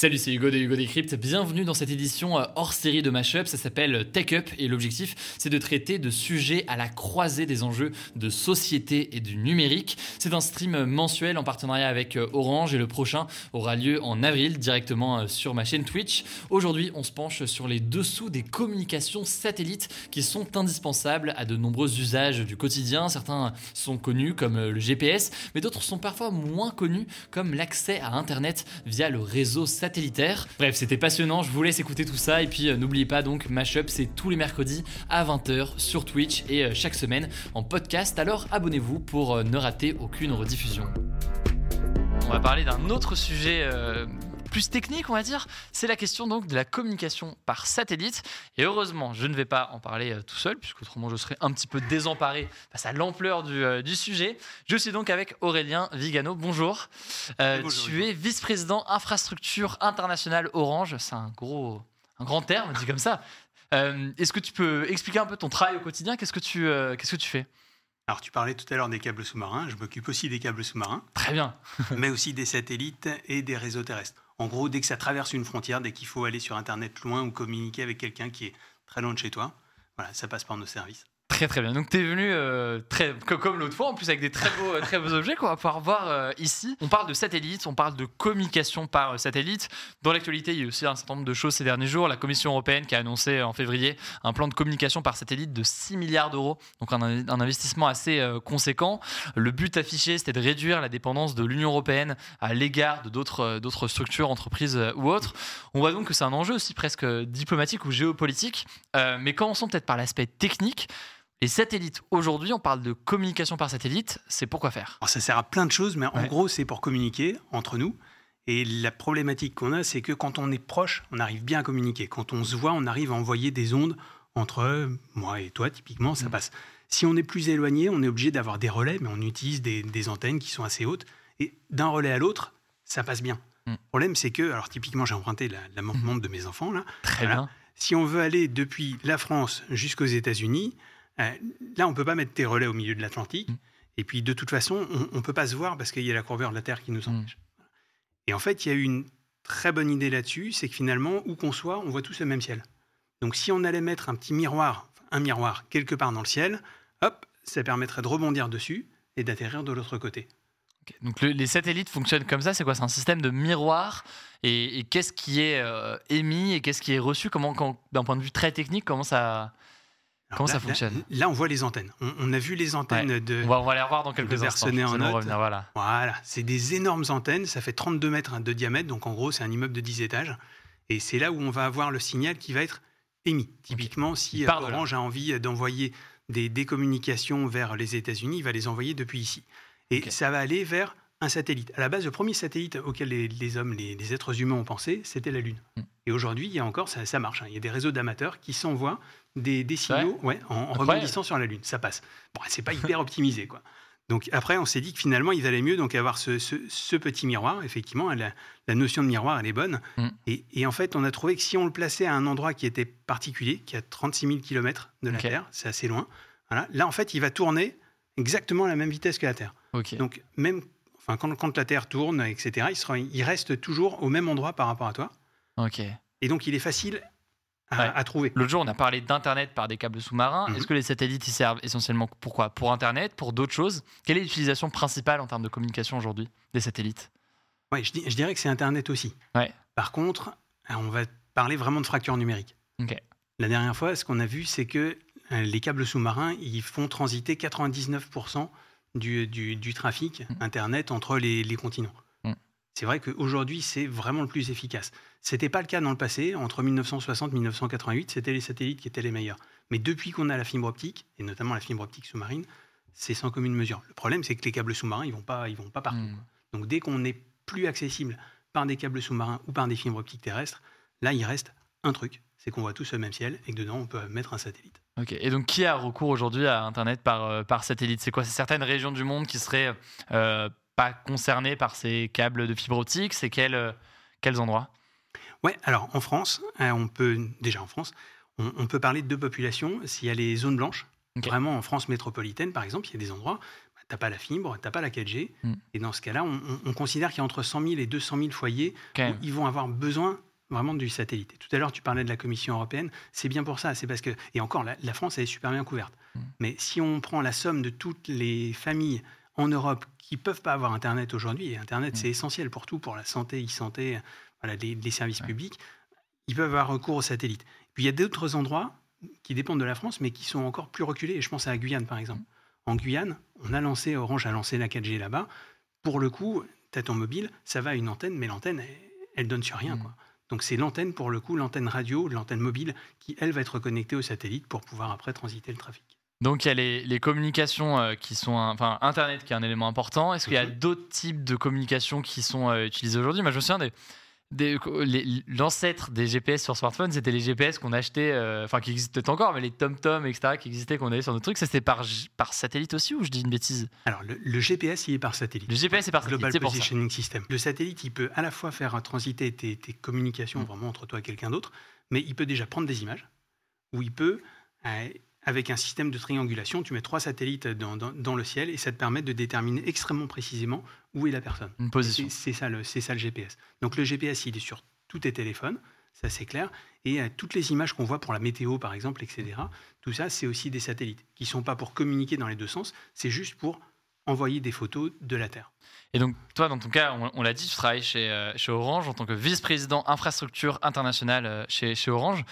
Salut, c'est Hugo de Hugo Decrypt. Bienvenue dans cette édition euh, hors série de Mashup. Ça s'appelle Tech Up et l'objectif, c'est de traiter de sujets à la croisée des enjeux de société et du numérique. C'est un stream mensuel en partenariat avec euh, Orange et le prochain aura lieu en avril directement euh, sur ma chaîne Twitch. Aujourd'hui, on se penche sur les dessous des communications satellites qui sont indispensables à de nombreux usages du quotidien. Certains sont connus comme le GPS, mais d'autres sont parfois moins connus comme l'accès à Internet via le réseau satellite Bref, c'était passionnant, je vous laisse écouter tout ça et puis euh, n'oubliez pas donc Mashup, c'est tous les mercredis à 20h sur Twitch et euh, chaque semaine en podcast. Alors abonnez-vous pour euh, ne rater aucune rediffusion. On va parler d'un autre sujet plus technique, on va dire, c'est la question donc de la communication par satellite. Et heureusement, je ne vais pas en parler euh, tout seul, puisque autrement je serais un petit peu désemparé face à l'ampleur du, euh, sujet. Je suis donc avec Aurélien Vigano. Bonjour. Euh, tu es vice-président infrastructure internationale Orange. C'est un gros, un grand terme, dit comme ça. Est-ce que tu peux expliquer un peu ton travail au quotidien? Qu'est-ce que tu, qu'est-ce que tu fais? Alors, tu parlais tout à l'heure des câbles sous-marins. Je m'occupe aussi des câbles sous-marins. Très bien. mais aussi des satellites et des réseaux terrestres. En gros, dès que ça traverse une frontière, dès qu'il faut aller sur Internet loin ou communiquer avec quelqu'un qui est très loin de chez toi, voilà, ça passe par nos services. Très très bien. Donc tu es venu euh, très, comme l'autre fois, en plus avec des très beaux, très beaux objets qu'on va pouvoir voir euh, ici. On parle de satellites, on parle de communication par euh, satellite. Dans l'actualité, il y a aussi un certain nombre de choses ces derniers jours. La Commission européenne qui a annoncé en février un plan de communication par satellite de 6 milliards d'euros, donc un, un, investissement assez conséquent. Le but affiché, c'était de réduire la dépendance de l'Union européenne à l'égard de d'autres, d'autres structures, entreprises ou autres. On voit donc que c'est un enjeu aussi presque diplomatique ou géopolitique. mais commençons peut-être par l'aspect technique. Les satellites, aujourd'hui, on parle de communication par satellite, c'est pour quoi faire? Ça sert à plein de choses, mais en gros, c'est pour communiquer entre nous. Et la problématique qu'on a, c'est que quand on est proche, on arrive bien à communiquer. Quand on se voit, on arrive à envoyer des ondes entre moi et toi, typiquement, ça mm. passe. Si on est plus éloigné, on est obligé d'avoir des relais, mais on utilise des, antennes qui sont assez hautes. Et d'un relais à l'autre, ça passe bien. Mm. Le problème, c'est que, alors typiquement, j'ai emprunté la, la mm. de mes enfants. Là. Très bien. Si on veut aller depuis la France jusqu'aux États-Unis, euh, là, on ne peut pas mettre tes relais au milieu de l'Atlantique. Mm. Et puis, de toute façon, on ne peut pas se voir parce qu'il y a la courbure de la Terre qui nous mm. empêche. Et en fait, il y a eu une très bonne idée là-dessus, c'est que finalement, où qu'on soit, on voit tous le même ciel. Donc, si on allait mettre un petit miroir, un miroir quelque part dans le ciel, hop, ça permettrait de rebondir dessus et d'atterrir de l'autre côté. Donc les satellites fonctionnent comme ça, c'est quoi? C'est un système de miroir et, qu'est-ce qui est euh, émis et qu'est-ce qui est reçu? Comment, d'un point de vue très technique, comment ça Comment ça fonctionne? là, on voit les antennes. On, a vu les antennes de. On va, on va, les revoir dans quelques instants. En revenir, voilà. voilà. C'est des énormes antennes. Ça fait 32 mètres de diamètre. Donc, en gros, c'est un immeuble de 10 étages. Et c'est là où on va avoir le signal qui va être émis. Typiquement, si euh, Orange a envie d'envoyer des, décommunications vers les États-Unis, il va les envoyer depuis ici. Et ça va aller vers un satellite. À la base, le premier satellite auquel les, hommes, les, êtres humains ont pensé, c'était la Lune. Mm. Et aujourd'hui, il y a encore, ça, ça marche. Hein. Il y a des réseaux d'amateurs qui s'envoient des, signaux ouais, en, rebondissant sur la Lune. Ça passe. Bon, c'est pas hyper optimisé, quoi. Donc après, on s'est dit que finalement, il valait mieux donc avoir ce, petit miroir. Effectivement, la, notion de miroir, elle est bonne. Mm. Et, en fait, on a trouvé que si on le plaçait à un endroit qui était particulier, qui est à 36 000 km de la Terre, c'est assez loin. Là, en fait, il va tourner exactement à la même vitesse que la Terre. Donc même, enfin, quand, quand, la Terre tourne, etc., il, sera, il reste toujours au même endroit par rapport à toi. Et donc, il est facile à, trouver. L'autre jour, on a parlé d'Internet par des câbles sous-marins. Mhm. Est-ce que les satellites y servent essentiellement pourquoi? Pour Internet, pour d'autres choses? Quelle est l'utilisation principale en termes de communication aujourd'hui des satellites? Ouais, je, je, dirais que c'est Internet aussi. Ouais. Par contre, euh, on va parler vraiment de fracture numérique. La dernière fois, ce qu'on a vu, c'est que euh, les câbles sous-marins, ils font transiter 99% du, du, du, trafic mhm. Internet entre les, les continents. C'est vrai qu'aujourd'hui, c'est vraiment le plus efficace. Ce n'était pas le cas dans le passé. Entre 1960 et 1988, c'était les satellites qui étaient les meilleurs. Mais depuis qu'on a la fibre optique, et notamment la fibre optique sous-marine, c'est sans commune mesure. Le problème, c'est que les câbles sous-marins, ils ne vont, pas, ils vont pas partout. Hmm. Donc dès qu'on est plus accessible par des câbles sous-marins ou par des fibres optiques terrestres, là, il reste un truc, c'est qu'on voit tous le même ciel et que dedans, on peut mettre un satellite. Ok, et donc qui a recours aujourd'hui à Internet par, euh, par satellite? C'est quoi? C'est certaines régions du monde qui seraient euh, pas concernées par ces câbles de fibre optique? C'est quels, euh, quels endroits? Ouais, alors en France, on peut, déjà en France, on, peut parler de deux populations. S'il y a les zones blanches, vraiment en France métropolitaine par exemple, il y a des endroits, bah, tu n'as pas la fibre, tu n'as pas la 4G, hmm. et dans ce cas-là, on, considère qu'il y a entre 100 000 et 200 000 foyers où ils vont avoir besoin vraiment du satellite. tout à l'heure, tu parlais de la Commission européenne. C'est bien pour ça. C'est parce que, et encore, la, France, elle est super bien couverte. Mm. Mais si on prend la somme de toutes les familles en Europe qui ne peuvent pas avoir Internet aujourd'hui, et Internet, mm. c'est essentiel pour tout, pour la santé, e-santé, voilà, les, services publics, ils peuvent avoir recours au satellite. Puis il y a d'autres endroits qui dépendent de la France, mais qui sont encore plus reculés. Et je pense à la Guyane, par exemple. En Guyane, on a lancé, Orange a lancé la 4G là-bas. Pour le coup, tu as ton mobile, ça va à une antenne, mais l'antenne, elle, donne sur rien. Mm. Quoi. Donc c'est l'antenne, pour le coup, l'antenne radio, l'antenne mobile, qui, elle, va être connectée au satellite pour pouvoir après transiter le trafic. Donc il y a les, communications euh, qui sont, enfin Internet qui est un élément important. Est-ce qu'il y a mhm. d'autres types de communications qui sont euh, utilisées aujourd'hui? Moi je me souviens des, l'ancêtre des GPS sur smartphone, c'était les GPS qu'on achetait, euh, enfin qui existaient encore, mais les TomTom, etc., qui existaient, qu'on avait sur nos trucs. C'était par, par satellite aussi ou je dis une bêtise? Alors, le, GPS, il est par satellite. Le GPS est par satellite. Global Positioning System. Le satellite, il peut à la fois faire transiter tes, communications mm. vraiment entre toi et quelqu'un d'autre, mais il peut déjà prendre des images, ou il peut euh, avec un système de triangulation, tu mets trois satellites dans, le ciel et ça te permet de déterminer extrêmement précisément où est la personne. Une position. C'est ça, le, ça le GPS. Donc le GPS, il est sur tous tes téléphones, ça c'est clair. Et euh, toutes les images qu'on voit pour la météo, par exemple, etc., tout ça, c'est aussi des satellites qui ne sont pas pour communiquer dans les deux sens, c'est juste pour envoyer des photos de la Terre. Et donc, toi, dans ton cas, on, l'a dit, tu travailles chez, euh, chez Orange en tant que vice-président infrastructure internationale euh, chez, chez Orange.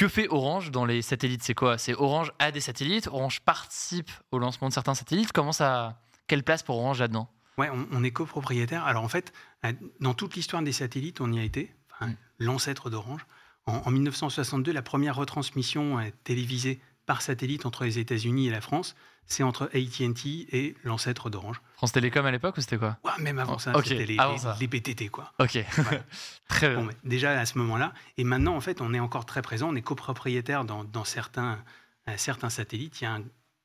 Que fait Orange dans les satellites? C'est quoi? C'est Orange a des satellites, Orange participe au lancement de certains satellites. Comment ça Quelle place pour Orange là-dedans? Ouais, on, est copropriétaire. Alors en fait, euh, dans toute l'histoire des satellites, on y a été, mm. l'ancêtre d'Orange. En, 1962, la première retransmission télévisée par satellite entre les États-Unis et la France, c'est entre AT&T et l'ancêtre d'Orange. France Télécom à l'époque ou c'était quoi? Ouais, Même avant ça, c'était les, les, BTT. Quoi. Ok, très bien. déjà à ce moment-là, et maintenant en fait on est encore très présent, on est copropriétaire dans, dans certains, euh, certains satellites. Il y a un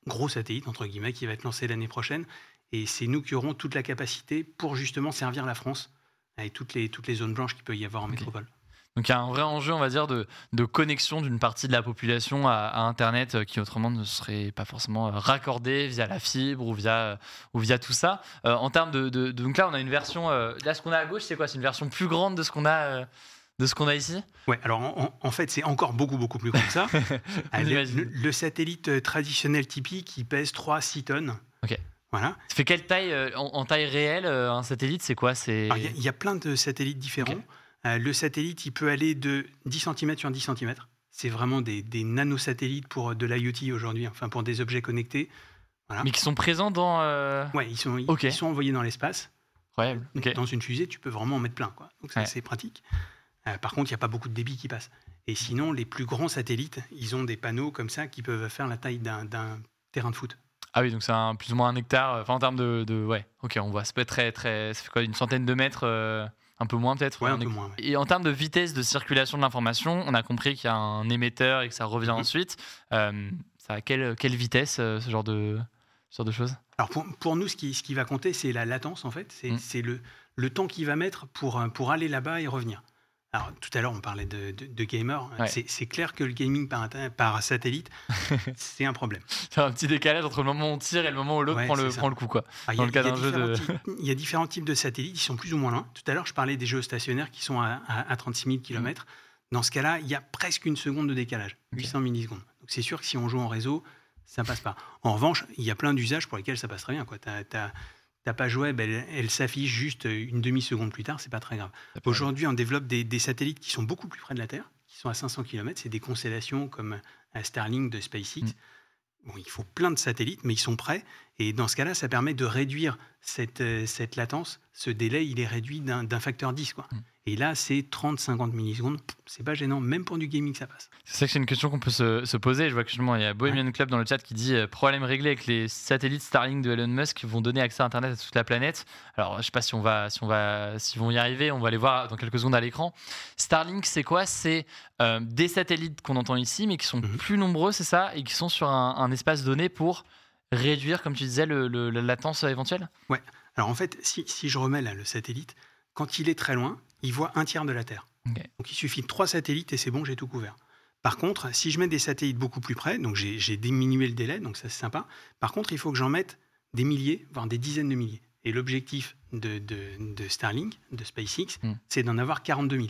gros satellite, entre guillemets, qui va être lancé l'année prochaine, et c'est nous qui aurons toute la capacité pour justement servir la France et toutes les, toutes les zones blanches qu'il peut y avoir en métropole. Donc il y a un vrai enjeu, on va dire, de, connexion d'une partie de la population à, Internet euh, qui autrement ne serait pas forcément euh, raccordée via la fibre ou via, euh, ou via tout ça. en termes de, Donc là, on a une version. là, ce qu'on a à gauche, c'est quoi? C'est une version plus grande de ce qu'on a. de ce qu'on a ici? Ouais, alors en, fait, c'est encore beaucoup, beaucoup plus grand que ça. le, satellite traditionnel typique, il pèse 3-6 tonnes. Ok. Voilà. Ça fait quelle taille, en, taille réelle, un satellite C'est quoi? Il y, a plein de satellites différents. Euh, le satellite, il peut aller de 10 cm sur 10 cm. C'est vraiment des, des nanosatellites pour euh, de l'IoT aujourd'hui, enfin pour des objets connectés. Mais qui sont présents dans. Euh... Ouais, ils sont, ils sont envoyés dans l'espace. Ouais, Dans une fusée, tu peux vraiment en mettre plein. Quoi. Donc c'est pratique. Euh, par contre, il n'y a pas beaucoup de débit qui passe. Et sinon, les plus grands satellites, ils ont des panneaux comme ça qui peuvent faire la taille d'un terrain de foot. Ah oui, donc c'est plus ou moins un hectare. Enfin, en termes de, de, Ouais, ok, on voit. Ça peut être très. très ça fait quoi, une centaine de mètres un peu moins peut-être un peu moins, Et en termes de vitesse de circulation de l'information, on a compris qu'il y a un émetteur et que ça revient mhm. ensuite. Euh, ça a quelle, quelle vitesse euh, ce genre de, ce genre de choses? Alors pour, pour, nous, ce qui, ce qui va compter, c'est la latence en fait. C'est mhm. le, le temps qu'il va mettre pour, pour aller là-bas et revenir. Alors, tout à l'heure, on parlait de, de, gamers. C'est clair que le gaming par, par satellite, c'est un problème. C'est un petit décalage entre le moment où on tire et le moment où l'autre prend, le, prend le coup. Quoi. Dans le cas d'un jeu de... Il y a différents types de satellites, ils sont plus ou moins loin. Tout à l'heure, je parlais des géostationnaires qui sont à, à, 36 000 km. Dans ce cas-là, il y a presque une seconde de décalage, 800 millisecondes. Donc c'est sûr que si on joue en réseau, ça passe pas. En revanche, il y a plein d'usages pour lesquels ça passe très bien. Tu as, ta page web, elle, s'affiche juste une demi-seconde plus tard, c'est pas très grave. Aujourd'hui, on développe des, satellites qui sont beaucoup plus près de la Terre, qui sont à 500 km. C'est des constellations comme Starlink de SpaceX. Mm. Bon, il faut plein de satellites, mais ils sont prêts. Et dans ce cas-là, ça permet de réduire cette, euh, cette latence. Ce délai, il est réduit d'un facteur 10. Quoi. Mm. Et là, c'est 30-50 millisecondes. C'est pas gênant, même pour du gaming, ça passe. C'est ça que c'est une question qu'on peut se, poser. Je vois que justement, il y a Bohemian Club dans le chat qui dit euh, problème réglé avec les satellites Starlink de Elon Musk qui vont donner accès à Internet à toute la planète. Alors, je sais pas si on va, si on va, s'ils vont y arriver. On va les voir dans quelques secondes à l'écran. Starlink, c'est quoi? C'est euh, des satellites qu'on entend ici, mais qui sont mhm. plus nombreux, c'est ça, et qui sont sur un, espace donné pour réduire, comme tu disais, le, la latence éventuelle? Ouais. Alors en fait, si, si je remets là le satellite, quand il est très loin, il voit un tiers de la Terre. Donc il suffit de trois satellites et c'est bon, j'ai tout couvert. Par contre, si je mets des satellites beaucoup plus près, donc j'ai diminué le délai, donc ça c'est sympa. Par contre, il faut que j'en mette des milliers, voire des dizaines de milliers. Et l'objectif de, Starlink, de SpaceX, hmm. c'est d'en avoir 42 000.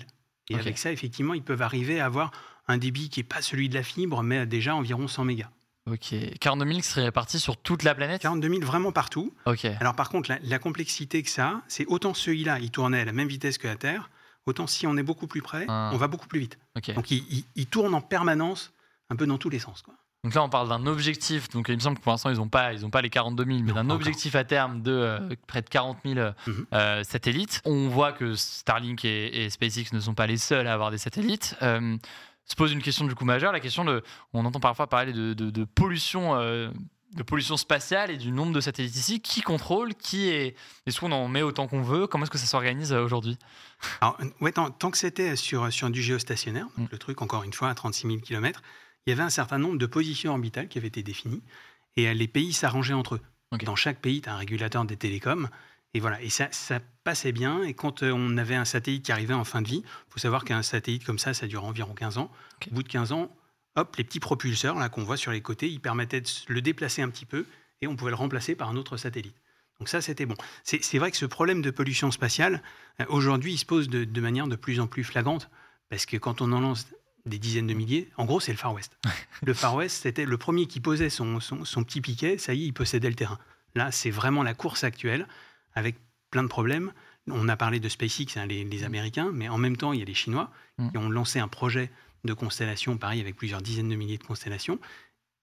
Et avec ça, effectivement, ils peuvent arriver à avoir un débit qui n'est pas celui de la fibre, mais déjà environ 100 mégas. Ok. 42 000 qui serait répartis sur toute la planète 42 000 vraiment partout. Ok. Alors par contre, la, complexité que ça, c'est autant celui-là, il tournait à la même vitesse que la Terre, autant si on est beaucoup plus près, ah. on va beaucoup plus vite. Donc il, tourne en permanence, un peu dans tous les sens. Quoi. Donc là, on parle d'un objectif. Donc il me semble que pour l'instant, ils n'ont pas, ils pas les 42 000, mais d'un objectif à terme de euh, près de 40 000 mhm. euh, satellites. On voit que Starlink et, SpaceX ne sont pas les seuls à avoir des satellites. Euh, se pose une question du coup majeure, la question de, on entend parfois parler de, pollution, euh, de pollution spatiale et du nombre de satellites ici. Qui contrôle Qui est Est-ce qu'on en met autant qu'on veut? Comment est-ce que ça s'organise euh, aujourd'hui? Ouais, tant, que c'était sur, sur du géostationnaire, mm. le truc encore une fois à 36 000 km, il y avait un certain nombre de positions orbitales qui avaient été définies et euh, les pays s'arrangeaient entre eux. Dans chaque pays, tu as un régulateur des télécoms et voilà, et ça, ça passait bien. Et quand euh, on avait un satellite qui arrivait en fin de vie, il faut savoir qu'un satellite comme ça, ça dure environ 15 ans. Au bout de 15 ans, hop, les petits propulseurs là qu'on voit sur les côtés, ils permettaient de le déplacer un petit peu et on pouvait le remplacer par un autre satellite. Donc ça, c'était bon. C'est vrai que ce problème de pollution spatiale, euh, aujourd'hui, il se pose de, manière de plus en plus flagrante, parce que quand on en lance des dizaines de milliers, en gros, c'est le Far West. le Far West, c'était le premier qui posait son, son, petit piquet, ça y est, il possédait le terrain. Là, c'est vraiment la course actuelle avec plein de problèmes. On a parlé de SpaceX, hein, les, mm. Américains, mais en même temps, il y a les Chinois mm. qui ont lancé un projet de constellation, pareil, avec plusieurs dizaines de milliers de constellations,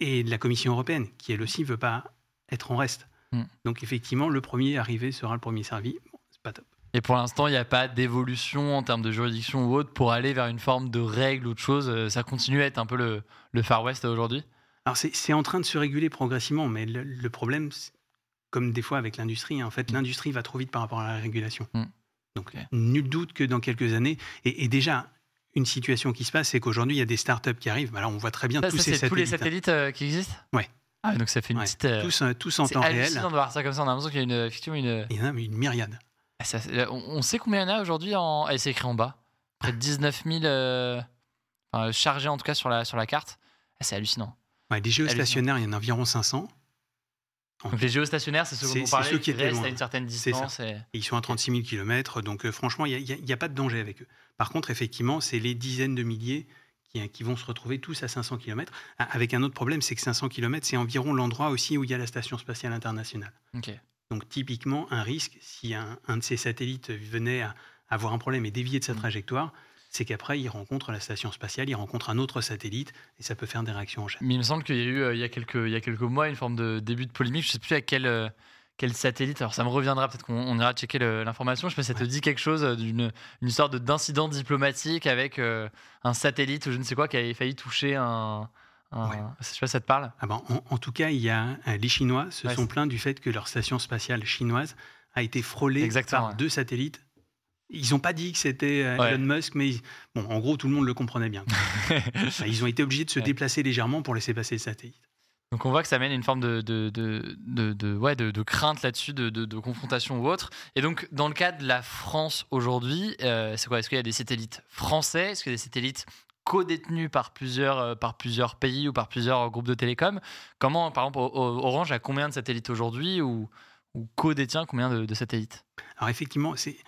et de la Commission européenne, qui elle aussi ne veut pas être en reste. Mm. Donc effectivement, le premier arrivé sera le premier servi. c'est pas top. Et pour l'instant, il n'y a pas d'évolution en termes de juridiction ou autre pour aller vers une forme de règle ou de chose. Euh, ça continue à être un peu le, le Far West aujourd'hui? Alors c'est en train de se réguler progressivement, mais le, le problème, comme des fois avec l'industrie. Hein. En fait, mm. l'industrie va trop vite par rapport à la régulation. Mm. Donc, nul doute que dans quelques années, et, déjà, une situation qui se passe, c'est qu'aujourd'hui, il y a des startups qui arrivent. Alors, on voit très bien tous ces satellites. tous les satellites euh, qui existent? Ouais. Ah, donc ça fait une petite. Euh, tous, euh, tous en temps réel. C'est de voir ça comme ça. On a l'impression qu'il y a une, effectivement une. Il y en a une myriade. Ah, on, sait combien il y en a aujourd'hui en. c'est écrit en bas. Près de 19 000 chargés en tout cas sur la, sur la carte. Ah, c'est hallucinant. Ouais, des géostationnaires, il y en a environ 500. Donc les géostationnaires, c'est ceux dont on parlait, ceux qui, restent à une certaine distance. Et... ils sont à 36 000 km, donc euh, franchement, il n'y a, pas de danger avec eux. Par contre, effectivement, c'est les dizaines de milliers qui, qui, vont se retrouver tous à 500 km. Ah, avec un autre problème, c'est que 500 km, c'est environ l'endroit aussi où il y a la Station spatiale internationale. Donc typiquement, un risque, si un, un, de ces satellites venait à avoir un problème et dévier de sa mm. trajectoire, c'est qu'après, il rencontre la station spatiale, il rencontre un autre satellite, et ça peut faire des réactions en chaîne. Mais il me semble qu'il y a eu, euh, il, y a quelques, il y a quelques mois, une forme de début de polémique. Je ne sais plus à quel, euh, quel satellite. Alors, ça me reviendra, peut-être qu'on ira checker l'information. Je sais pas si ça te dit quelque chose euh, d'une une sorte d'incident diplomatique avec un satellite ou je ne sais quoi qui avait failli toucher un. un... Je sais pas si ça te parle. Ah ben, en, tout cas, il y a, les Chinois se sont plaints du fait que leur station spatiale chinoise a été frôlée par deux satellites ils n'ont pas dit que c'était euh, Elon Musk, mais bon, en gros, tout le monde le comprenait bien. ils ont été obligés de se déplacer légèrement pour laisser passer le satellite. Donc on voit que ça mène une forme de, de, de, de ouais, de, crainte là-dessus, de, confrontation ou autre. Et donc dans le cas de la France aujourd'hui, euh, c'est quoi? Est-ce qu'il y a des satellites français? Est-ce qu'il y a des satellites co-détenus par plusieurs, euh, par plusieurs pays ou par plusieurs groupes de télécoms? Comment, par exemple, Orange a combien de satellites aujourd'hui ou, ou co-détient combien de, satellites? Alors effectivement, c'est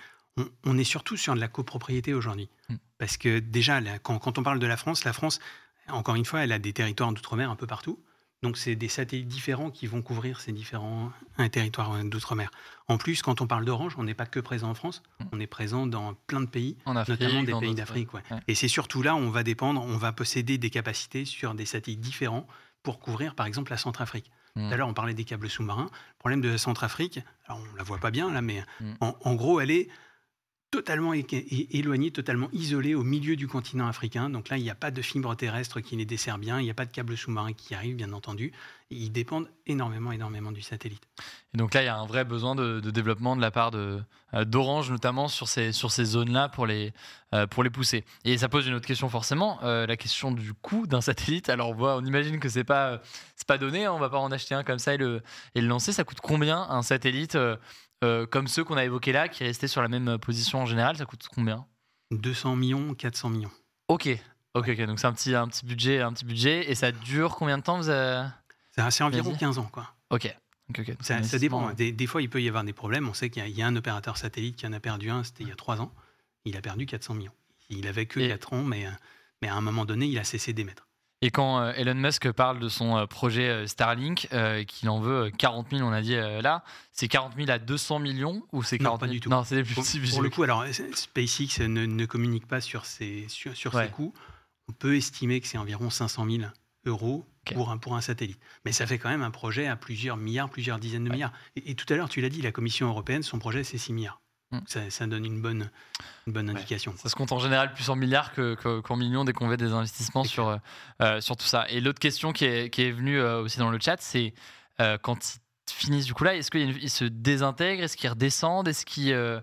on, est surtout sur de la copropriété aujourd'hui. Mm. Parce que déjà, quand, on parle de la France, la France, encore une fois, elle a des territoires d'outre-mer un peu partout. Donc, c'est des satellites différents qui vont couvrir ces différents territoires d'outre-mer. En plus, quand on parle d'Orange, on n'est pas que présent en France, mm. on est présent dans plein de pays, notamment des pays d'Afrique. Et c'est surtout là où on va dépendre, on va posséder des capacités sur des satellites différents pour couvrir, par exemple, la Centrafrique. Tout à l'heure, on parlait des câbles sous-marins. Le problème de la Centrafrique, alors on la voit pas bien là, mais en, gros, elle est totalement éloigné, totalement isolé au milieu du continent africain. Donc là, il n'y a pas de fibre terrestre qui les dessert bien, il n'y a pas de câble sous-marin qui arrive, bien entendu. Ils dépendent énormément, énormément du satellite. Et donc là, il y a un vrai besoin de, développement de la part euh, d'Orange, notamment sur ces, sur ces zones-là, pour les, euh, pour les pousser. Et ça pose une autre question, forcément, euh, la question du coût d'un satellite. Alors, on, voit, on imagine que ce n'est pas, pas donné, hein, on ne va pas en acheter un comme ça et le lancer. Ça coûte combien un satellite euh, comme ceux qu'on a évoqués là, qui restaient sur la même position en général, ça coûte combien? 200 millions, 400 millions. Ok, ok, ok. Donc c'est un petit, un petit budget, un petit budget, et ça dure combien de temps vous C'est environ 15 ans, quoi. Ok. Ça, dépend. Des, fois, il peut y avoir des problèmes. On sait qu'il y, a un opérateur satellite qui en a perdu un, c'était il y a 3 ans. Il a perdu 400 millions. Il avait que 4 ans, mais, mais à un moment donné, il a cessé d'émettre. Et quand euh, Elon Musk parle de son euh, projet euh, Starlink, qu'il en veut 40 000, on a dit là, c'est 40 000 à 200 millions ou c'est 40 000 Non, pas du tout. Non, c'est plus petits Pour le coup, alors SpaceX ne, communique pas sur ses, sur, ses coûts. On peut estimer que c'est environ 500 000 euros pour, un, pour un satellite. Mais ça fait quand même un projet à plusieurs milliards, plusieurs dizaines de milliards. Et, et, tout à l'heure, tu l'as dit, la Commission européenne, son projet, c'est 6 milliards. Mm. Ça, donne une bonne, une bonne indication. Ça se compte en général plus en milliards qu'en que, millions dès qu'on fait des investissements sur, euh, euh, sur tout ça. Et l'autre question qui est, qui est venue euh, aussi dans le chat, c'est quand ils finissent du coup là, est-ce qu'ils se désintègrent? Est-ce qu'ils redescendent? Est-ce qu'ils,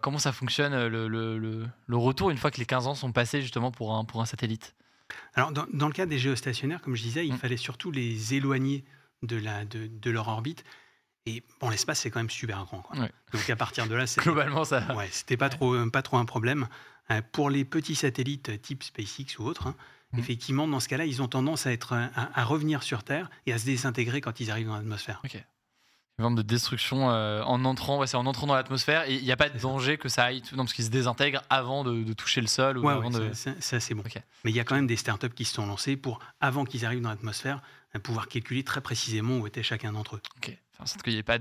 comment ça fonctionne le, le, le, retour une fois que les 15 ans sont passés justement pour un, pour un satellite? Alors dans, dans, le cas des géostationnaires, comme je disais, il mm. fallait surtout les éloigner de, la, de, de leur orbite et bon, l'espace, c'est quand même super grand. Donc à partir de là, globalement ça. Ouais, c'était pas trop, pas trop un problème. Euh, pour les petits satellites type SpaceX ou autres, hein, mmh. effectivement, dans ce cas-là, ils ont tendance à être à, revenir sur Terre et à se désintégrer quand ils arrivent dans l'atmosphère. Ok. Une forme de destruction euh, en entrant, ouais, c'est en entrant dans l'atmosphère il n'y a pas de danger que ça aille, non, parce qu'ils se désintègrent avant de, toucher le sol ou avant de. C'est assez bon. Mais il y a quand même des startups qui se sont lancées pour, avant qu'ils arrivent dans l'atmosphère, pouvoir calculer très précisément où était chacun d'entre eux. Ok. Enfin, qu'il n'y ait pas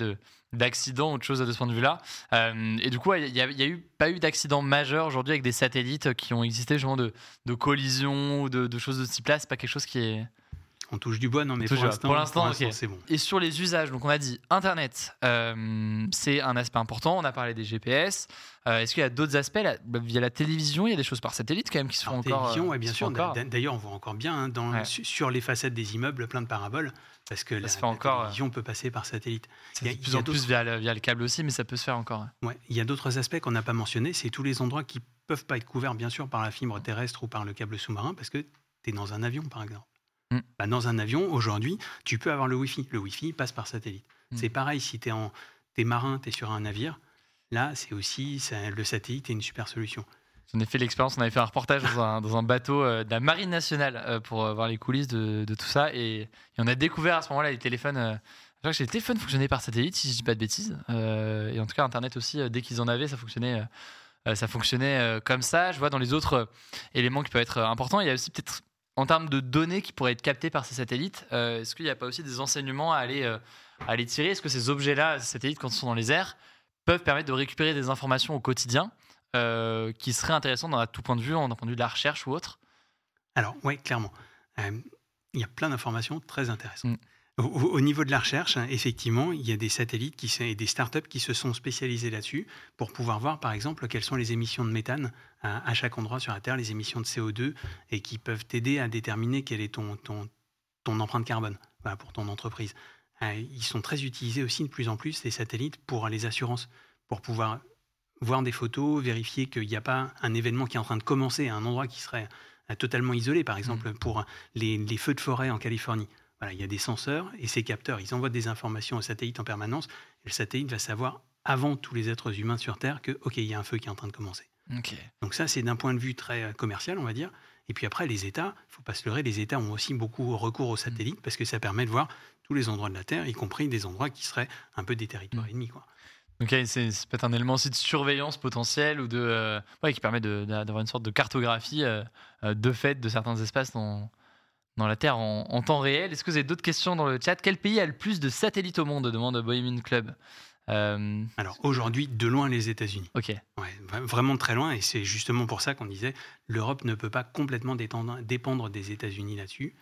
d'accident ou de choses de ce point de vue-là. Euh, et du coup, il n'y a, eu, pas eu d'accident majeur aujourd'hui avec des satellites qui ont existé, genre de, de collisions ou de, de, choses de ce type-là. C'est pas quelque chose qui est on touche du bois, non, mais pour l'instant, c'est bon. Et sur les usages, donc on a dit Internet, euh, c'est un aspect important. On a parlé des GPS. Euh, est-ce qu'il y a d'autres aspects bah, Via la télévision, il y a des choses par satellite quand même qui se font encore. Télévision, bien sûr. D'ailleurs, on voit encore bien hein, dans, sur les façades des immeubles plein de paraboles. Parce que la, télévision peut passer par satellite. Il y a, de plus en plus via le, via le, câble aussi, mais ça peut se faire encore. Ouais, il y a d'autres aspects qu'on n'a pas mentionnés. C'est tous les endroits qui peuvent pas être couverts, bien sûr, par la fibre terrestre ou par le câble sous-marin, parce que tu es dans un avion, par exemple. Mm. Bah, dans un avion, aujourd'hui, tu peux avoir le Wi-Fi. Le Wi-Fi passe par satellite. Mm. C'est pareil si tu es, es, marin, tu es sur un navire. Là, c'est aussi le satellite est une super solution. J'en ai fait l'expérience, on avait fait un reportage dans un, bateau euh, de la Marine nationale euh, pour euh, voir les coulisses de, tout ça. Et, on a découvert à ce moment-là les téléphones. je crois que les téléphones fonctionnaient par satellite, si je dis pas de bêtises. et en tout cas, Internet aussi, dès qu'ils en avaient, ça fonctionnait, ça fonctionnait comme ça. Je vois dans les autres éléments qui peuvent être importants, il y a aussi peut-être en termes de données qui pourraient être captées par ces satellites, euh, est-ce qu'il n'y a pas aussi des enseignements à aller, euh, à aller tirer? Est-ce que ces objets-là, ces satellites, quand ils sont dans les airs, peuvent permettre de récupérer des informations au quotidien euh, qui seraient intéressantes à tout point de vue, d'un point de vue de la recherche ou autre? Alors, oui, clairement. Il y a plein d'informations très intéressantes. Mm. Au, niveau de la recherche, hein, effectivement, il y a des satellites qui, et des startups qui se sont spécialisés là-dessus pour pouvoir voir, par exemple, quelles sont les émissions de méthane à, chaque endroit sur la Terre, les émissions de CO2, et qui peuvent t'aider à déterminer quelle est ton, ton, ton empreinte carbone pour ton entreprise. Euh, ils sont très utilisés aussi de plus en plus, les satellites, pour les assurances, pour pouvoir voir des photos, vérifier qu'il n'y a pas un événement qui est en train de commencer à un endroit qui serait euh, totalement isolé, par exemple mmh. pour les, les feux de forêt en Californie il y a des senseurs et ces capteurs, ils envoient des informations au satellite en permanence. Et le satellite va savoir, avant tous les êtres humains sur Terre, que, OK, il y a un feu qui est en train de commencer. Donc ça, c'est d'un point de vue très euh, commercial, on va dire. Et puis après, les États, il ne faut pas se leurrer, les États ont aussi beaucoup recours aux satellites parce que ça permet de voir tous les endroits de la Terre, y compris des endroits qui seraient un peu des territoires mm. ennemis. Quoi. Donc c'est peut-être un élément aussi de surveillance potentielle ou de, euh, qui permet d'avoir une sorte de cartographie euh, de fait de certains espaces dans, dans la Terre en, temps réel. Est-ce que vous avez d'autres questions dans le chat? Quel pays a le plus de satellites au monde? Demande Bohemian Club. Euh, Alors aujourd'hui, de loin les États-Unis. Ok. vraiment très loin, et c'est justement pour ça qu'on disait l'Europe ne peut pas complètement dépendre des États-Unis là-dessus.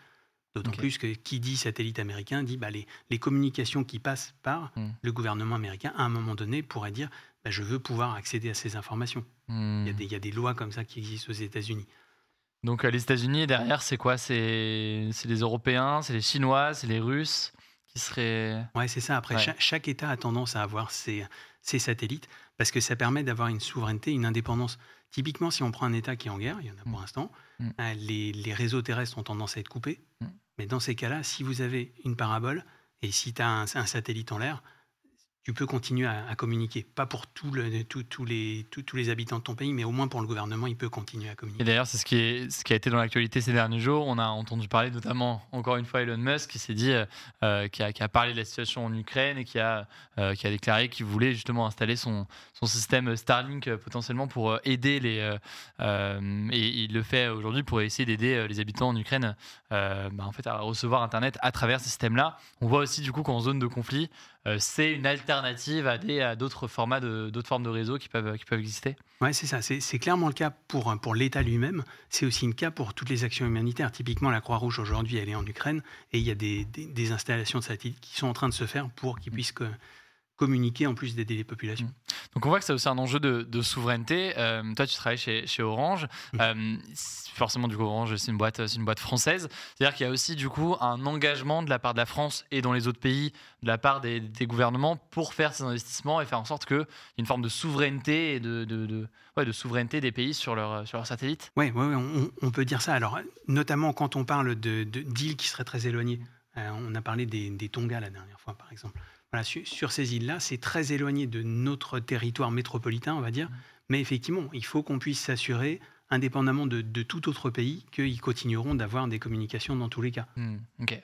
D'autant plus que qui dit satellite américain dit bah, les, les communications qui passent par hmm. le gouvernement américain, à un moment donné, pourrait dire bah, je veux pouvoir accéder à ces informations. Il, y a des, il, y a des, lois comme ça qui existent aux États-Unis. Donc les États-Unis, derrière, c'est quoi? C'est les Européens, c'est les Chinois, c'est les Russes qui seraient... Ouais, c'est ça. Après, chaque, État a tendance à avoir ses, ses satellites parce que ça permet d'avoir une souveraineté, une indépendance. Typiquement, si on prend un État qui est en guerre, il y en a pour mm. l'instant, mm. euh, les, les, réseaux terrestres ont tendance à être coupés. Mm. Mais dans ces cas-là, si vous avez une parabole et si tu as un, satellite en l'air, tu peux continuer à, communiquer. Pas pour tous les, habitants de ton pays, mais au moins pour le gouvernement, il peut continuer à communiquer. Et d'ailleurs, c'est ce qui, a été dans l'actualité ces derniers jours. On a entendu parler notamment, encore une fois, Elon Musk qui s'est dit, euh, euh, qui, a, parlé de la situation en Ukraine et qui a, euh, déclaré qu'il voulait justement installer son, système Starlink potentiellement pour aider les. et il le fait aujourd'hui pour essayer d'aider les habitants en Ukraine bah, en fait, à recevoir Internet à travers ce système-là. On voit aussi du coup qu'en zone de conflit, c'est une alternative à, des, à d'autres formats, de, d'autres formes de réseaux qui peuvent, qui peuvent exister Oui, c'est ça. C'est, clairement le cas pour, pour l'État lui-même. C'est aussi le cas pour toutes les actions humanitaires. Typiquement, la Croix-Rouge aujourd'hui, elle est en Ukraine et il y a des, des, installations de satellites qui sont en train de se faire pour qu'ils puissent communiquer en plus d'aider les populations. Mmh. Donc on voit que c'est aussi un enjeu de, souveraineté. Euh, toi, tu travailles chez, chez Orange. Euh, forcément, du coup, Orange, c'est une boîte, c'est une boîte française. C'est-à-dire qu'il y a aussi du coup un engagement de la part de la France et dans les autres pays, de la part des, gouvernements pour faire ces investissements et faire en sorte qu'il y ait une forme de souveraineté et de, de, ouais, de souveraineté des pays sur leurs sur leur satellites. Oui, ouais, on, on, peut dire ça. Alors, notamment quand on parle de, d'îles qui seraient très éloignées. Euh, on a parlé des, des Tonga la dernière fois, par exemple sur, ces îles-là, c'est très éloigné de notre territoire métropolitain, on va dire. Mmh. Mais effectivement, il faut qu'on puisse s'assurer, indépendamment de, tout autre pays, qu'ils continueront d'avoir des communications dans tous les cas. Mmh, ok.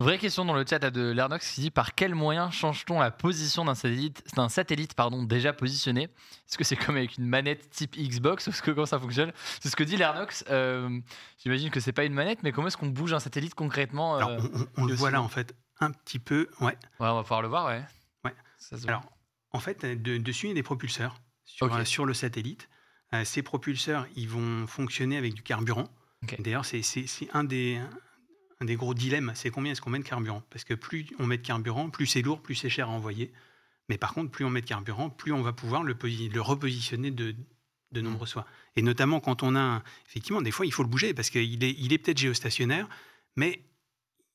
Vraie question dans le chat à de Lernox qui dit par quels moyens change-t-on la position d'un satellite, d'un satellite pardon, déjà positionné? Est-ce que c'est comme avec une manette type Xbox Est-ce que comment ça fonctionne? C'est ce que dit Lernox. Euh, j'imagine que c'est pas une manette, mais comment est-ce qu'on bouge un satellite concrètement euh, On, le voit là en fait un petit peu. Ouais. on va pouvoir le voir, ouais. ouais. Alors, en fait, dessus, il y a des propulseurs sur, euh, sur le satellite. Euh, ces propulseurs, ils vont fonctionner avec du carburant. D'ailleurs, c'est un des, un des gros dilemmes, c'est combien est-ce qu'on met de carburant? Parce que plus on met de carburant, plus c'est lourd, plus c'est cher à envoyer. Mais par contre, plus on met de carburant, plus on va pouvoir le, le repositionner de, de nombreuses fois. Et notamment quand on a, effectivement, des fois, il faut le bouger parce qu'il est, il est peut-être géostationnaire, mais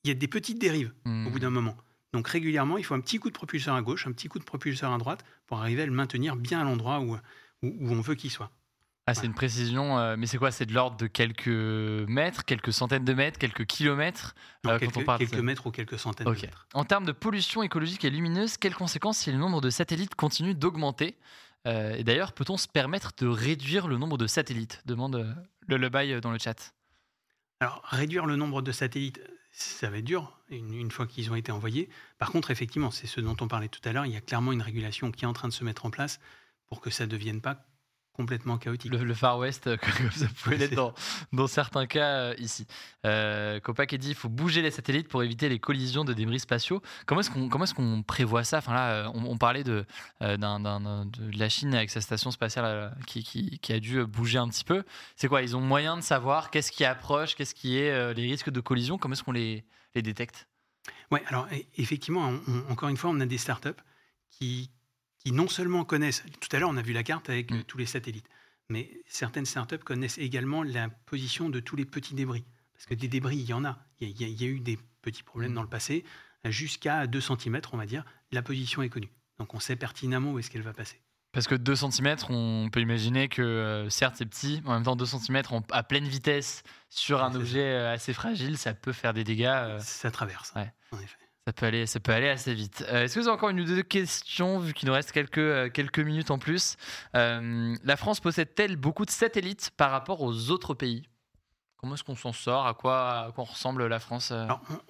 il y a des petites dérives au bout d'un moment. Donc régulièrement, il faut un petit coup de propulseur à gauche, un petit coup de propulseur à droite pour arriver à le maintenir bien à l'endroit où, où, on veut qu'il soit. Ah, c'est une précision, euh, mais c'est quoi? C'est de l'ordre de quelques mètres, quelques centaines de mètres, quelques kilomètres euh, quelques, on parle quelques mètres ou quelques centaines de mètres. En termes de pollution écologique et lumineuse, quelles conséquences si le nombre de satellites continue d'augmenter? Euh, Et d'ailleurs, peut-on se permettre de réduire le nombre de satellites? Demande le, le bail dans le chat. Alors, réduire le nombre de satellites, ça va être dur une, fois qu'ils ont été envoyés. Par contre, effectivement, c'est ce dont on parlait tout à l'heure, il y a clairement une régulation qui est en train de se mettre en place pour que ça ne devienne pas complètement chaotique. Le, Far West, euh, comme ça pouvait l'être dans, dans, certains cas euh, ici. Euh, Copac dit il faut bouger les satellites pour éviter les collisions de débris spatiaux. Comment est-ce qu'on comment est qu'on prévoit ça? Enfin là, on, parlait de, de la Chine avec sa station spatiale qui, qui, qui, a dû bouger un petit peu. C'est quoi? Ils ont moyen de savoir qu'est-ce qui approche, qu'est-ce qui est les risques de collision? Comment est-ce qu'on les, les détecte? Oui, alors effectivement, encore une fois, on a des startups qui, qui non seulement connaissent, tout à l'heure on a vu la carte avec mm. euh, tous les satellites, mais certaines startups connaissent également la position de tous les petits débris. Parce que des débris, il y en a. Il y a, eu des petits problèmes mm. dans le passé. Jusqu'à 2 cm, on va dire, la position est connue. Donc on sait pertinemment où est-ce qu'elle va passer. Parce que 2 cm, on peut imaginer que euh, certes c'est petit, mais en même temps 2 cm à pleine vitesse sur un objet euh, assez fragile, ça peut faire des dégâts. Ça traverse, ouais. en effet. Ça peut aller, ça peut aller assez vite. Euh, est-ce que vous avez encore une ou deux questions, vu qu'il nous reste quelques, euh, quelques minutes en plus? Euh, La France possède-t-elle beaucoup de satellites par rapport aux autres pays? Comment est-ce qu'on s'en sort? À quoi, quoi, ressemble la France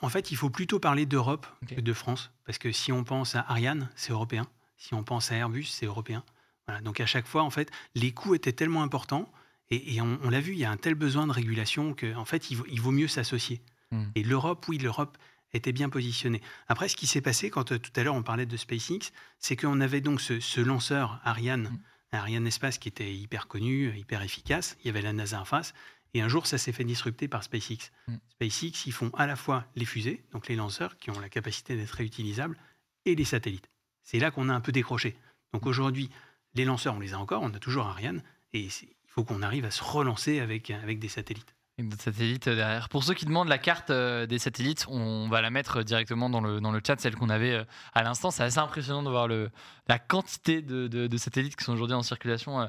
En fait, il faut plutôt parler d'Europe que de France, parce que si on pense à Ariane, c'est européen. Si on pense à Airbus, c'est européen. Voilà. Donc à chaque fois, en fait, les coûts étaient tellement importants, et, on, l'a vu, il y a un tel besoin de régulation qu'en en fait, il vaut, il vaut mieux s'associer. Hmm. Et l'Europe, oui, l'Europe était bien positionné. Après, ce qui s'est passé, quand euh, tout à l'heure on parlait de SpaceX, c'est qu'on avait donc ce, lanceur Ariane, mm. Ariane Espace, qui était hyper connu, hyper efficace. Il y avait la NASA en face. Et un jour, ça s'est fait disrupter par SpaceX. Mm. SpaceX, ils font à la fois les fusées, donc les lanceurs qui ont la capacité d'être réutilisables, et les satellites. C'est là qu'on a un peu décroché. Donc aujourd'hui, les lanceurs, on les a encore, on a toujours Ariane, et il faut qu'on arrive à se relancer avec, avec des satellites. Avec des satellites euh, derrière. Pour ceux qui demandent la carte euh, des satellites, on va la mettre directement dans le, dans le chat, celle qu'on avait euh, à l'instant. C'est assez impressionnant de voir la quantité de, de, satellites qui sont aujourd'hui en circulation.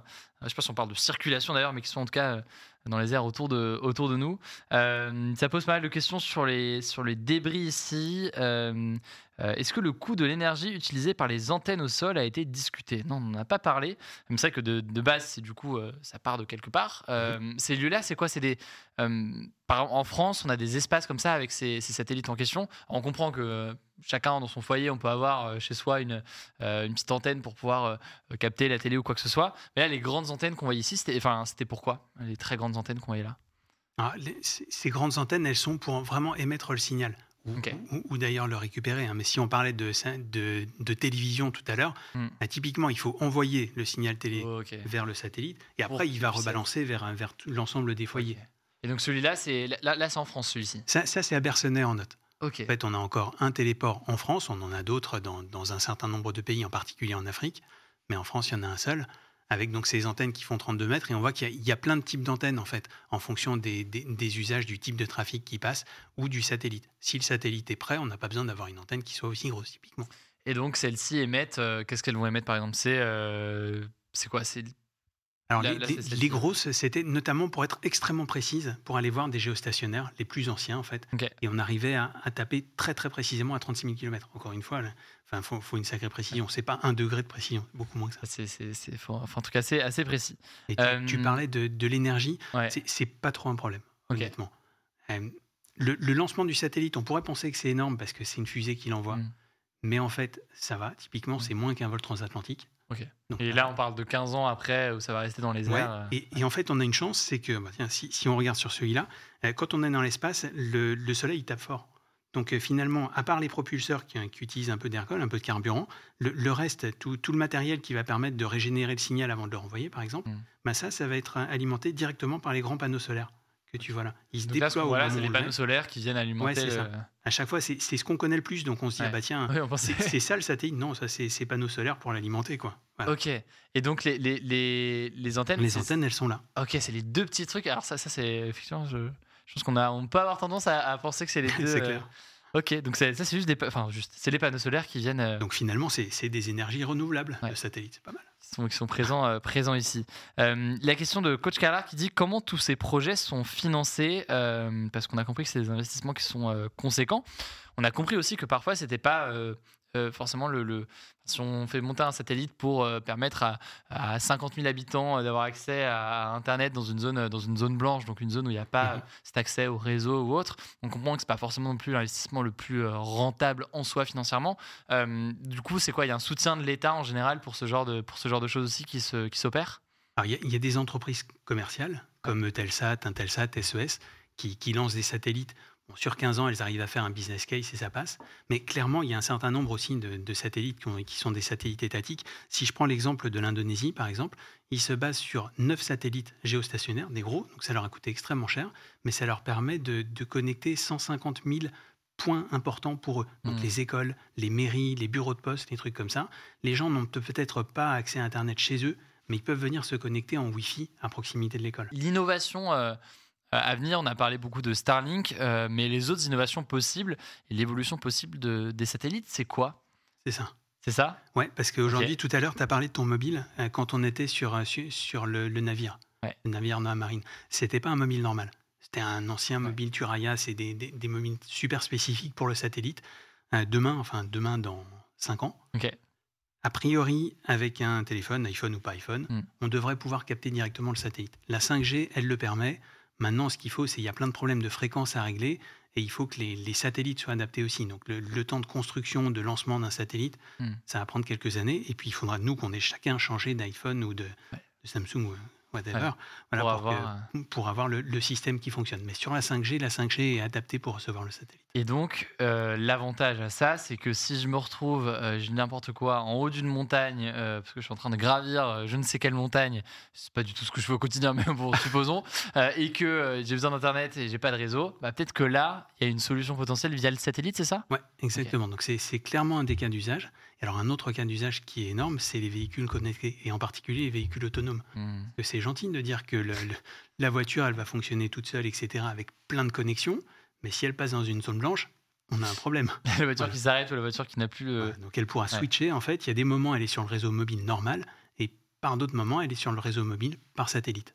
Je ne sais pas si on parle de circulation d'ailleurs, mais qui sont en tout cas dans les airs autour de, autour de nous. ça pose pas mal de questions sur les, sur les débris ici. Euh, est-ce que le coût de l'énergie utilisée par les antennes au sol a été discuté? Non, on n'en a pas parlé. C'est vrai que de, base, c'est du coup, euh, ça part de quelque part. Euh. Ces lieux-là, c'est quoi? C'est des. en France, on a des espaces comme ça avec ces, satellites en question. On comprend que chacun dans son foyer, on peut avoir chez soi une, une petite antenne pour pouvoir capter la télé ou quoi que ce soit. Mais là, les grandes antennes qu'on voit ici, c'était enfin, pourquoi Les très grandes antennes qu'on voyait là? Ah, ces grandes antennes, elles sont pour vraiment émettre le signal ou, d'ailleurs le récupérer. Hein. Mais si on parlait de, de, télévision tout à l'heure, hmm. bah, typiquement, il faut envoyer le signal télé oh, vers le satellite et après, il va rebalancer vers, vers l'ensemble des foyers. Et donc celui-là, c'est là, là c'est en France, celui-ci? Ça, ça c'est à Bercenay en note. En fait, on a encore un téléport en France, on en a d'autres dans, dans, un certain nombre de pays, en particulier en Afrique, mais en France, il y en a un seul avec donc ces antennes qui font 32 mètres. Et on voit qu'il y, a plein de types d'antennes, en fait, en fonction des, usages, du type de trafic qui passe ou du satellite. Si le satellite est prêt, on n'a pas besoin d'avoir une antenne qui soit aussi grosse, typiquement. Et donc, celles-ci émettent, euh, qu'est-ce qu'elles vont émettre, par exemple? C'est euh, quoi? C'est alors, les, grosses, c'était notamment pour être extrêmement précise, pour aller voir des géostationnaires, les plus anciens en fait. Et on arrivait à, taper très très précisément à 36 000 km. Encore une fois, il faut, faut, une sacrée précision. C'est pas un degré de précision, beaucoup moins que ça. C'est, enfin, en tout cas, c'est assez précis. Et tu, euh, parlais de, l'énergie, c'est, pas trop un problème, honnêtement. Euh, le, lancement du satellite, on pourrait penser que c'est énorme parce que c'est une fusée qui l'envoie. Mm. Mais en fait, ça va. Typiquement, mm. c'est moins qu'un vol transatlantique et là, on parle de 15 ans après où ça va rester dans les airs. Euh. Et, en fait, on a une chance, c'est que bah, tiens, si, on regarde sur celui-là, euh, quand on est dans l'espace, le, soleil il tape fort. Donc euh, finalement, à part les propulseurs qui, utilisent un peu d'alcool, un peu de carburant, le, reste, tout, le matériel qui va permettre de régénérer le signal avant de le renvoyer, par exemple, mm. bah, ça, ça va être alimenté directement par les grands panneaux solaires que tu vois là. Ils se déploient voilà, c'est les panneaux solaires qui viennent alimenter. Ouais, À chaque fois, c'est ce qu'on connaît le plus, donc on se dit, ah bah tiens, c'est ça le satellite. Non, ça c'est ces panneaux solaires pour l'alimenter, quoi. Ok. Et donc les, les, les, les antennes. Les antennes, elles sont là. Ok, c'est les deux petits trucs. Alors ça, ça c'est effectivement, je, je pense qu'on a, on peut avoir tendance à, penser que c'est les deux. c'est clair. Euh, ok, donc ça c'est juste des, enfin juste, c'est les panneaux solaires qui viennent. Euh, donc finalement, c'est des énergies renouvelables, le satellite, c'est pas mal qui sont présents, euh, présents ici. Euh, la question de Coach Carlar qui dit comment tous ces projets sont financés, euh, parce qu'on a compris que c'est des investissements qui sont conséquents. On a compris aussi que parfois, c'était pas euh, forcément, le, si on fait monter un satellite pour euh, permettre à, 50 000 habitants euh, d'avoir accès à Internet dans une zone, dans une zone blanche, donc une zone où il n'y a pas mhm. cet accès au réseau ou autre, on comprend que ce n'est pas forcément non plus l'investissement le plus rentable en soi financièrement. du coup, c'est quoi? Il y a un soutien de l'État en général pour ce genre de, pour ce genre de choses aussi qui s'opèrent qui il, y a des entreprises commerciales comme Telsat, Intelsat, SES, qui, qui lancent des satellites sur 15 ans, elles arrivent à faire un business case et ça passe. Mais clairement, il y a un certain nombre aussi de, satellites qui, sont des satellites étatiques. Si je prends l'exemple de l'Indonésie, par exemple, ils se basent sur 9 satellites géostationnaires, des gros, donc ça leur a coûté extrêmement cher, mais ça leur permet de, connecter 150 000 points importants pour eux. Donc mmh. les écoles, les mairies, les bureaux de poste, les trucs comme ça. Les gens n'ont peut-être pas accès à Internet chez eux, mais ils peuvent venir se connecter en Wi-Fi à proximité de l'école. L'innovation... Euh, euh, à venir. On a parlé beaucoup de Starlink, euh, mais les autres innovations possibles et l'évolution possible de, des satellites, c'est quoi? C'est ça. C'est ça? Ouais, parce qu'aujourd'hui, tout à l'heure, tu as parlé de ton mobile euh, quand on était sur, sur, le, navire, le navire dans la marine. C'était pas un mobile normal. C'était un ancien mobile Turaya, c'est des, des, mobiles super spécifiques pour le satellite. demain, enfin demain dans 5 ans, a priori, avec un téléphone, iPhone ou pas iPhone, hmm. on devrait pouvoir capter directement le satellite. La 5G, elle le permet. Maintenant, ce qu'il faut, c'est qu'il y a plein de problèmes de fréquence à régler et il faut que les, satellites soient adaptés aussi. Donc, le, temps de construction, de lancement d'un satellite, hmm. ça va prendre quelques années. Et puis, il faudra, nous, qu'on ait chacun changé d'iPhone ou de, Samsung whatever, pour, avoir, le, système qui fonctionne. Mais sur la 5G, la 5G est adaptée pour recevoir le satellite. Et donc, euh, l'avantage à ça, c'est que si je me retrouve, euh, n'importe quoi, en haut d'une montagne, euh, parce que je suis en train de gravir je ne sais quelle montagne, c'est pas du tout ce que je fais au quotidien, mais bon, supposons, et que j'ai besoin d'internet et j'ai pas de réseau, bah, peut-être que là, il y a une solution potentielle via le satellite, c'est ça? Ouais, exactement. Donc c'est clairement un des cas d'usage. Alors un autre cas d'usage qui est énorme, c'est les véhicules connectés, et en particulier les véhicules autonomes. Hmm. C'est gentil de dire que la voiture, elle va fonctionner toute seule, etc., avec plein de connexions, mais si elle passe dans une zone blanche, on a un problème. la voiture qui s'arrête ou la voiture qui n'a plus le... donc elle pourra switcher, en fait. Il y a des moments, elle est sur le réseau mobile normal, et par d'autres moments, elle est sur le réseau mobile par satellite.